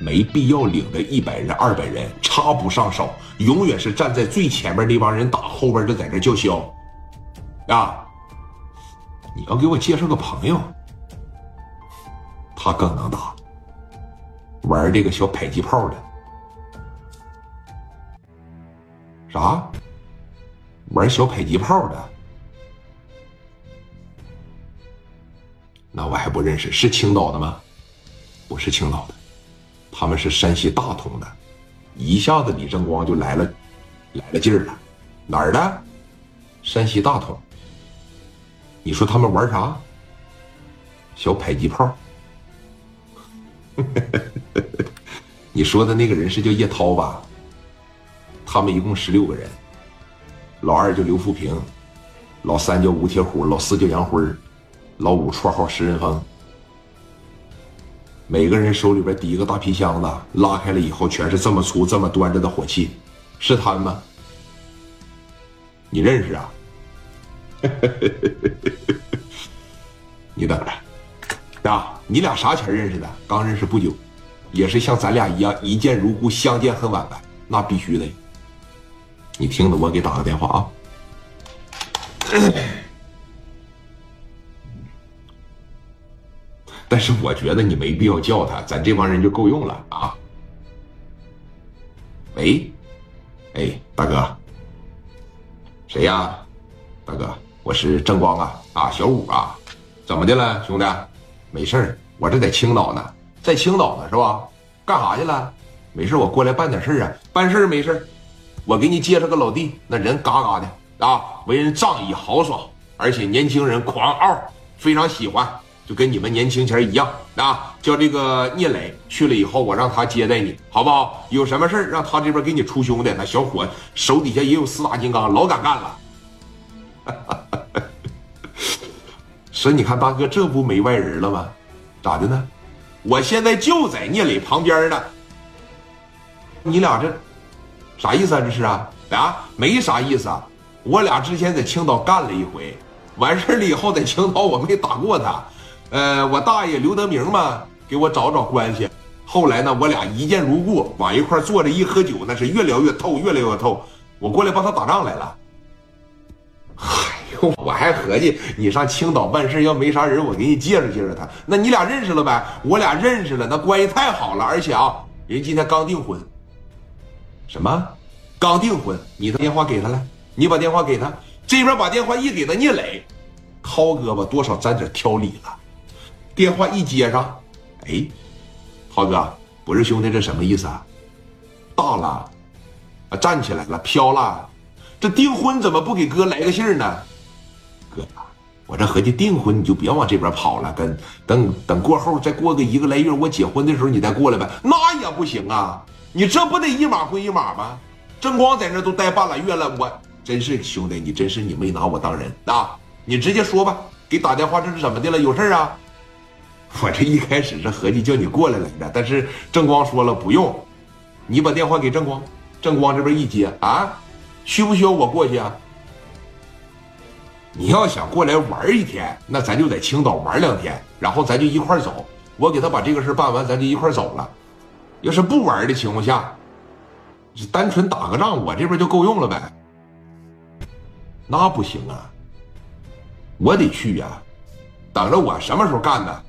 没必要领着一百人、二百人插不上手，永远是站在最前面那帮人打，后边就在这叫嚣。啊！你要给我介绍个朋友，他更能打，玩这个小迫击炮的。啥？玩小迫击炮的？那我还不认识，是青岛的吗？不是青岛的，他们是山西大同的。一下子李正光就来了，来了劲儿了。哪儿的？山西大同。你说他们玩啥？小迫击炮。你说的那个人是叫叶涛吧？他们一共十六个人，老二叫刘富平，老三叫吴铁虎，老四叫杨辉老五绰号食人蜂。每个人手里边提一个大皮箱子，拉开了以后全是这么粗、这么端着的火器，是他们吗？你认识啊？你等着，啊，你俩啥前认识的？刚认识不久，也是像咱俩一样一见如故，相见恨晚呗？那必须的。你听着，我给打个电话啊。但是我觉得你没必要叫他，咱这帮人就够用了啊。喂，哎，大哥，谁呀？大哥，我是正光啊，啊，小五啊，怎么的了，兄弟？没事儿，我这在青岛呢，在青岛呢，是吧？干啥去了？没事，我过来办点事儿啊，办事儿没事我给你介绍个老弟，那人嘎嘎的啊，为人仗义豪爽，而且年轻人狂傲，非常喜欢，就跟你们年轻前一样啊。叫这个聂磊去了以后，我让他接待你，好不好？有什么事让他这边给你出兄弟。那小伙手底下也有四大金刚，老敢干了。所以你看，大哥，这不没外人了吗？咋的呢？我现在就在聂磊旁边呢。你俩这。啥意思啊？这是啊啊，没啥意思啊。我俩之前在青岛干了一回，完事了以后在青岛我没打过他。呃，我大爷刘德明嘛，给我找找关系。后来呢，我俩一见如故，往一块坐着一喝酒，那是越聊越透，越聊越透。我过来帮他打仗来了。哎呦，我还合计你上青岛办事要没啥人，我给你介绍介绍他。那你俩认识了呗？我俩认识了，那关系太好了。而且啊，人今天刚订婚。什么？刚订婚？你的电话给他了？你把电话给他，这边把电话一给他聂磊，涛哥吧多少沾点挑理了。电话一接上，哎，浩哥，不是兄弟，这什么意思啊？大了，啊，站起来了，飘了。这订婚怎么不给哥来个信儿呢？哥，我这合计订婚你就别往这边跑了，跟等等过后再过个一个来月，我结婚的时候你再过来呗。那也不行啊。你这不得一码归一码吗？正光在那都待半拉月了，我真是兄弟，你真是你没拿我当人啊！你直接说吧，给打电话这是怎么的了？有事啊？我这一开始是合计叫你过来来的，但是正光说了不用，你把电话给正光，正光这边一接啊，需不需要我过去啊？你要想过来玩一天，那咱就在青岛玩两天，然后咱就一块走，我给他把这个事办完，咱就一块走了。要是不玩的情况下，单纯打个仗，我这边就够用了呗。那不行啊，我得去呀，等着我什么时候干呢？